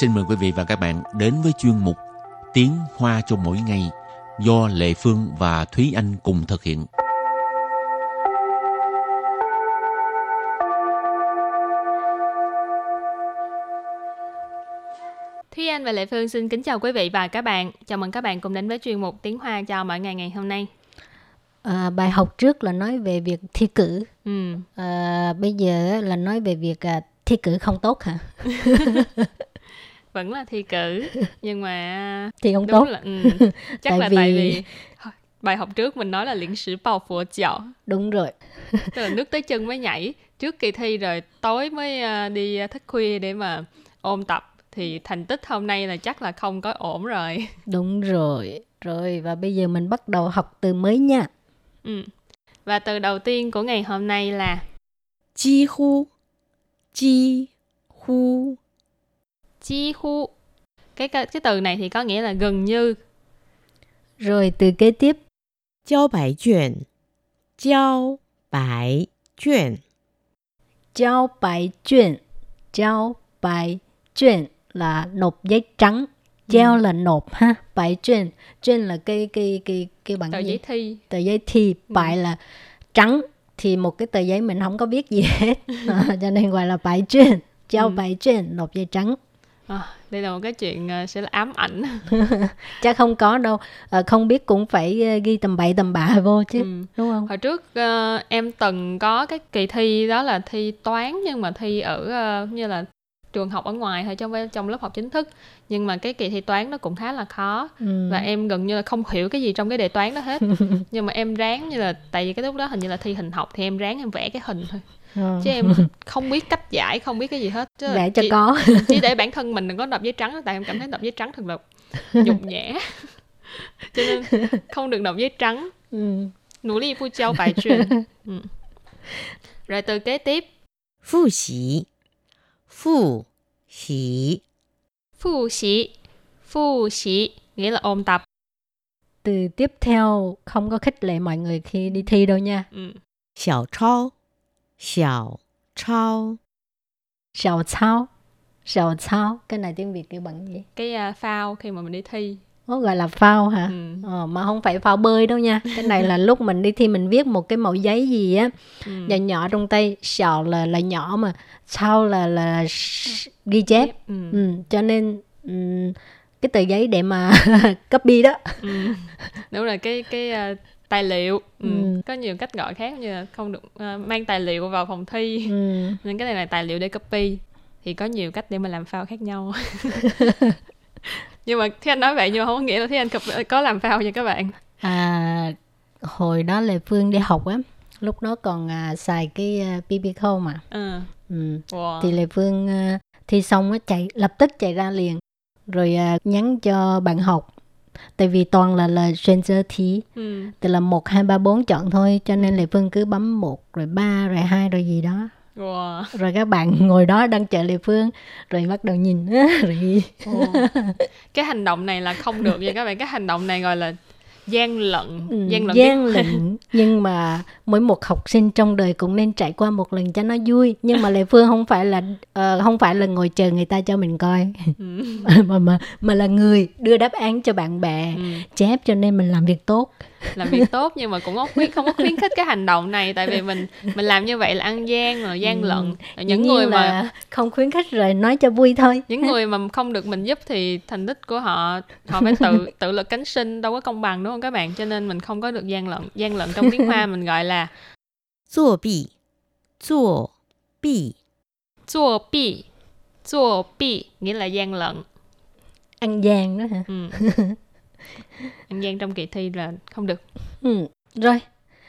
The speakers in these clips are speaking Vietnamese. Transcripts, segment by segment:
xin mời quý vị và các bạn đến với chuyên mục Tiếng Hoa cho mỗi ngày do Lệ Phương và Thúy Anh cùng thực hiện. Thúy Anh và Lệ Phương xin kính chào quý vị và các bạn. Chào mừng các bạn cùng đến với chuyên mục Tiếng Hoa cho mỗi ngày ngày hôm nay. À, bài học trước là nói về việc thi cử. Ừ. À, bây giờ là nói về việc à, thi cử không tốt hả? vẫn là thi cử nhưng mà à, thì không tốt. là, ừ, chắc tại là vì... tại vì bài học trước mình nói là liễn sử bao phổ chảo đúng rồi. Tức là nước tới chân mới nhảy. Trước kỳ thi rồi tối mới à, đi à, thức khuya để mà ôn tập. Thì thành tích hôm nay là chắc là không có ổn rồi. Đúng rồi. Rồi và bây giờ mình bắt đầu học từ mới nha. Ừ. và từ đầu tiên của ngày hôm nay là chi hu. Chi hu chi hu cái, cái cái từ này thì có nghĩa là gần như. Rồi từ kế tiếp. Giao bài chuyện giao bài chuyện giao bài chuyện giao bài chuyện là nộp giấy trắng. Ừ. Giao ừ. là nộp ha bài chuyện chuyện là cái cái cái cái bản tờ gì? giấy thi. Tờ giấy thi bài ừ. là trắng. Thì một cái tờ giấy mình không có biết gì hết. Cho nên gọi là bài chuyện giao ừ. bài chuyển nộp giấy trắng à, đây là một cái chuyện à, sẽ là ám ảnh. Chắc không có đâu. Ờ, không biết cũng phải ờ, ghi tầm bậy tầm bạ vô chứ Ừ. đúng không? Hồi trước ờ, em từng có cái kỳ thi đó là thi toán nhưng mà thi ở ờ, như là trường học ở ngoài không phải trong lớp học chính thức. Nhưng mà cái kỳ thi toán nó cũng khá là khó ừ. và em gần như là không hiểu cái gì trong cái đề toán đó hết. Nhưng mà em ráng như là tại vì cái lúc đó hình như là thi hình học thì em ráng em vẽ cái hình thôi ừ. chứ em không biết cách giải không biết cái gì hết. Chứ để cho chỉ, có. chỉ để bản thân mình đừng có đập giấy trắng tại em cảm thấy đập giấy trắng thật là nhục nhã. Cho nên không được đập giấy trắng. Ừ. nỗ lực phu châu bài truyền. Ừ. rồi từ kế tiếp. Phu xí phu xí phu xí phu xí nghĩa là ôm tập. Từ tiếp theo không có khích lệ mọi người khi đi thi đâu nha. Ừ. Xiao Trao 小抄，sào thao sào thao cái này tiếng việt kêu bằng gì? Cái uh, phao khi mà mình đi thi. Nó gọi là phao hả? Ừ. Ờ, mà không phải phao bơi đâu nha. Cái này là lúc mình đi thi mình viết một cái mẫu giấy gì á. Ừ. nhỏ nhỏ trong tay sào là là nhỏ mà. Sau là là sh- ghi chép. Ừ. ừ, cho nên ừm, cái tờ giấy để mà copy đó. Ừ. đúng rồi cái cái uh, tài liệu ừ. Ừ. có nhiều cách gọi khác như là không được ờ, mang tài liệu vào phòng thi ừ. nên cái này là tài liệu để copy thì có nhiều cách để mà làm phao khác nhau nhưng mà thế anh nói vậy nhưng mà không có nghĩa là thế anh có làm phao nha các bạn à, hồi đó lệ phương đi học á lúc đó còn à, xài cái à, BB Code mà ừ. ừ. wow. thì lệ phương à, thi xong á chạy lập tức chạy ra liền rồi à, nhắn cho bạn học tại vì toàn là là sơ thí ừ. tức là một hai ba bốn chọn thôi cho nên lệ phương cứ bấm một rồi ba rồi hai rồi gì đó Wow. rồi các bạn ngồi đó đang chờ lệ phương rồi bắt đầu nhìn rồi. Ồ. cái hành động này là không được nha các bạn cái hành động này gọi là gian lận Ừ, gian lận gian lận nhưng mà mỗi một học sinh trong đời cũng nên trải qua một lần cho nó vui. Nhưng mà lệ phương không phải là ờ, không phải là ngồi chờ người ta cho mình coi. Ừ. mà mà mà là người đưa đáp án cho bạn bè Ừ. chép cho nên mình làm việc tốt. Làm việc tốt nhưng mà cũng không khuyến không có khuyến khích cái hành động này. Tại vì mình mình làm như vậy là ăn gian rồi gian Ừ. lận. Dĩ những người mà không khuyến khích rồi nói cho vui thôi. Những người mà không được mình giúp thì thành tích của họ họ phải tự tự lực cánh sinh đâu có công bằng đúng không các bạn? Cho nên mình không có được gian lận gian lận trong tiếng hoa mình gọi là 作弊，作弊， chua bi chua bi nghĩa là gian lận ăn gian đó hả ừ. ăn gian trong kỳ thi là không được ừ. rồi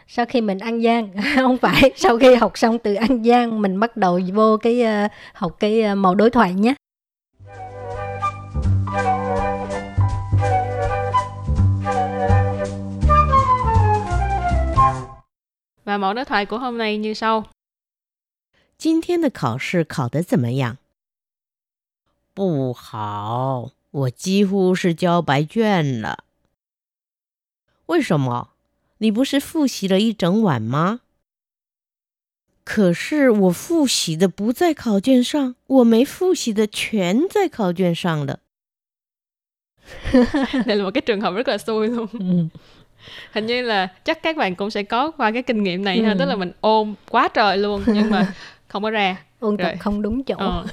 sau khi mình ăn gian không phải sau khi học xong từ ăn gian mình bắt đầu vô cái ờ, học cái ờ, mẫu đối thoại nhé và mẫu đối thoại của hôm nay như sau 今天的考试考得怎么样？不好，我几乎是交白卷了。为什么？你不是复习了一整晚吗？ 可是我复习的不在考卷上，我没复习的全在考卷上了。 đây là một cái trường hợp rất là xui luôn ừ. hình như là chắc các bạn cũng sẽ có qua cái kinh nghiệm này ha Ừ. tức là mình ôm quá trời luôn nhưng mà không có ra. Ôn tập không đúng chỗ. Ờ.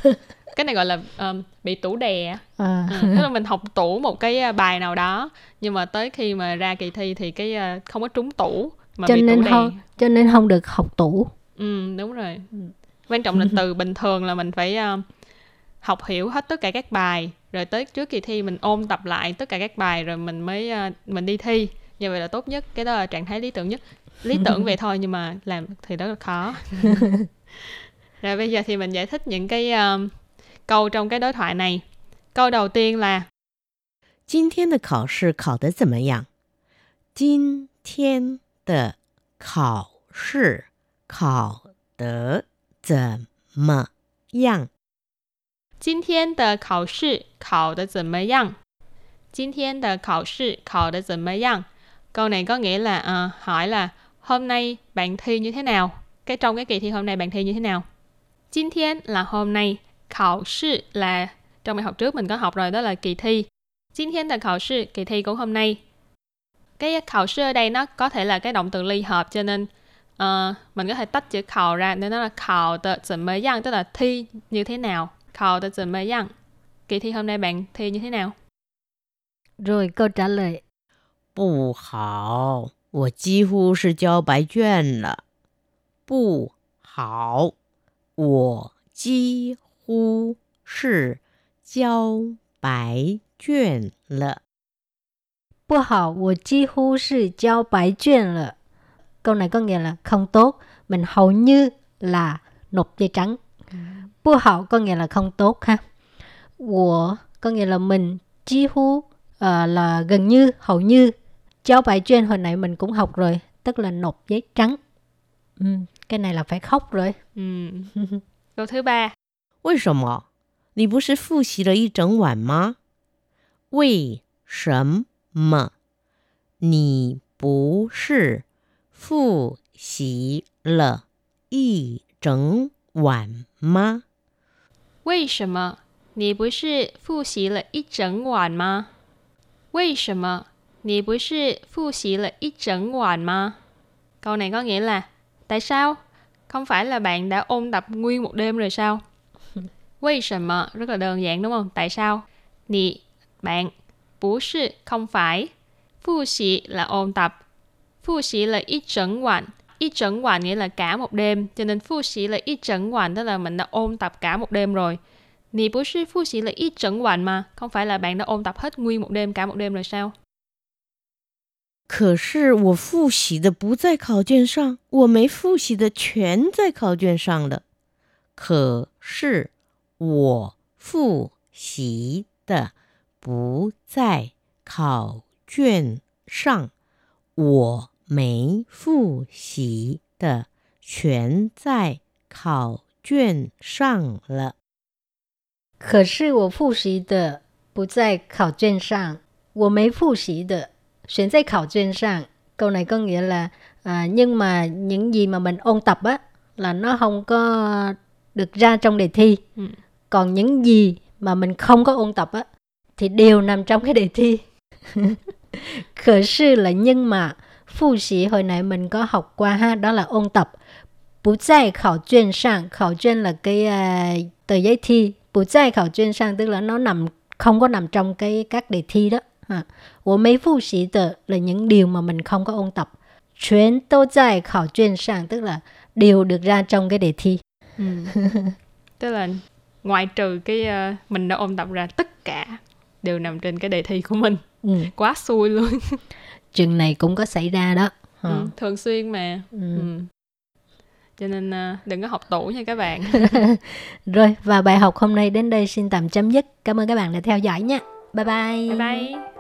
cái này gọi là um, bị tủ đè. À. Ừ, tức là mình học tủ một cái à, bài nào đó nhưng mà tới khi mà ra kỳ thi thì cái à, không có trúng tủ mà cho bị nên tủ đè. không cho nên không được học tủ. Ừ, đúng rồi. Quan trọng là từ bình thường là mình phải à, học hiểu hết tất cả các bài rồi tới trước kỳ thi mình ôn tập lại tất cả các bài rồi mình mới à, mình đi thi như vậy là tốt nhất cái đó là trạng thái lý tưởng nhất lý tưởng vậy thôi nhưng mà làm thì rất là khó rồi bây giờ thì mình giải thích những cái à, câu trong cái đối thoại này câu đầu tiên là 今天的考试考得怎么样？今天的考试考得怎么样？今天的考试考得怎么样？今天的考试考得怎么样 câu này có nghĩa là uh, hỏi là hôm nay bạn thi như thế nào? Cái trong cái kỳ thi hôm nay bạn thi như thế nào? Jin thiên là hôm nay khảo sư là trong bài học trước mình có học rồi đó là kỳ thi. Jin thiên là khảo sư kỳ thi của hôm nay. Cái khảo sư ở đây nó có thể là cái động từ ly hợp cho nên uh, mình có thể tách chữ khảo ra nên nó là khảo tờ chuẩn mới dân tức là thi như thế nào khảo tờ chuẩn mới dân kỳ thi hôm nay bạn thi như thế nào? Rồi câu trả lời. 不好，我几乎是交白卷了。不好，我几乎是交白卷了。 不好我几乎是交白卷了 câu này có nghĩa là không tốt mình hầu như là nộp giấy trắng bu hảo có nghĩa là không tốt ha của có nghĩa là mình chi hu ờ, là gần như hầu như cháu bài chuyên hồi nãy mình cũng học rồi tức là nộp giấy trắng ừ, cái này là phải khóc rồi Ừ. Câu thứ ba 为什么？你不是复习了一整晚吗？为什么？你不是复习了一整晚吗？为什么你不是复习了一整晚吗？为什么 你不是复习了一整晚吗？Câu này có nghĩa là Tại sao? Không phải là bạn đã ôn tập nguyên một đêm rồi sao? Vì sao mà? Rất là đơn giản đúng không? Tại sao? Nì, bạn. Bú sư, không phải. Phu xì là ôn tập. Phu xì là ít整晚. Ít 整晚 nghĩa là cả một đêm. Cho nên phu xì là ít 整晚 tức là mình đã ôn tập cả một đêm rồi. Nì bú sư phu xì là ít 整晚 mà. Không phải là bạn đã ôn tập hết nguyên một đêm, cả một đêm rồi sao? 可是我复习的不在考卷上，我没复习的全在考卷上了。可是我复习的不在考卷上，我没复习的全在考卷上了。可是我复习的不在考卷上，我没复习的选在考卷上. Câu này có nghĩa là à, nhưng mà những gì mà mình ôn tập á là nó không có được ra trong đề thi. Ừ. Còn những gì mà mình không có ôn tập á thì đều nằm trong cái đề thi. Khởi sư là nhưng mà phụ sĩ hồi nãy mình có học qua ha, đó là ôn tập. Bú tại khảo卷上, khảo卷là cái à, tờ giấy thi. Bú tại khảo卷上tức là nó nằm không có nằm trong cái các đề thi đó. ha. Mấy phụ sĩ tờ là những điều mà mình không có ôn tập. Chuyến tô dài khảo chuyên sang tức là điều được ra trong cái đề thi. Ừ. tức là ngoại trừ cái uh, mình đã ôn tập ra tất cả đều nằm trên cái đề thi của mình. Ừ. Quá xui luôn. Chừng này cũng có xảy ra đó. Ừ, ờ. thường xuyên mà. Ừ. Ừ cho nên ờ, đừng có học tủ nha các bạn rồi và bài học hôm nay đến đây xin tạm chấm dứt cảm ơn các bạn đã theo dõi nha bye bye bye bye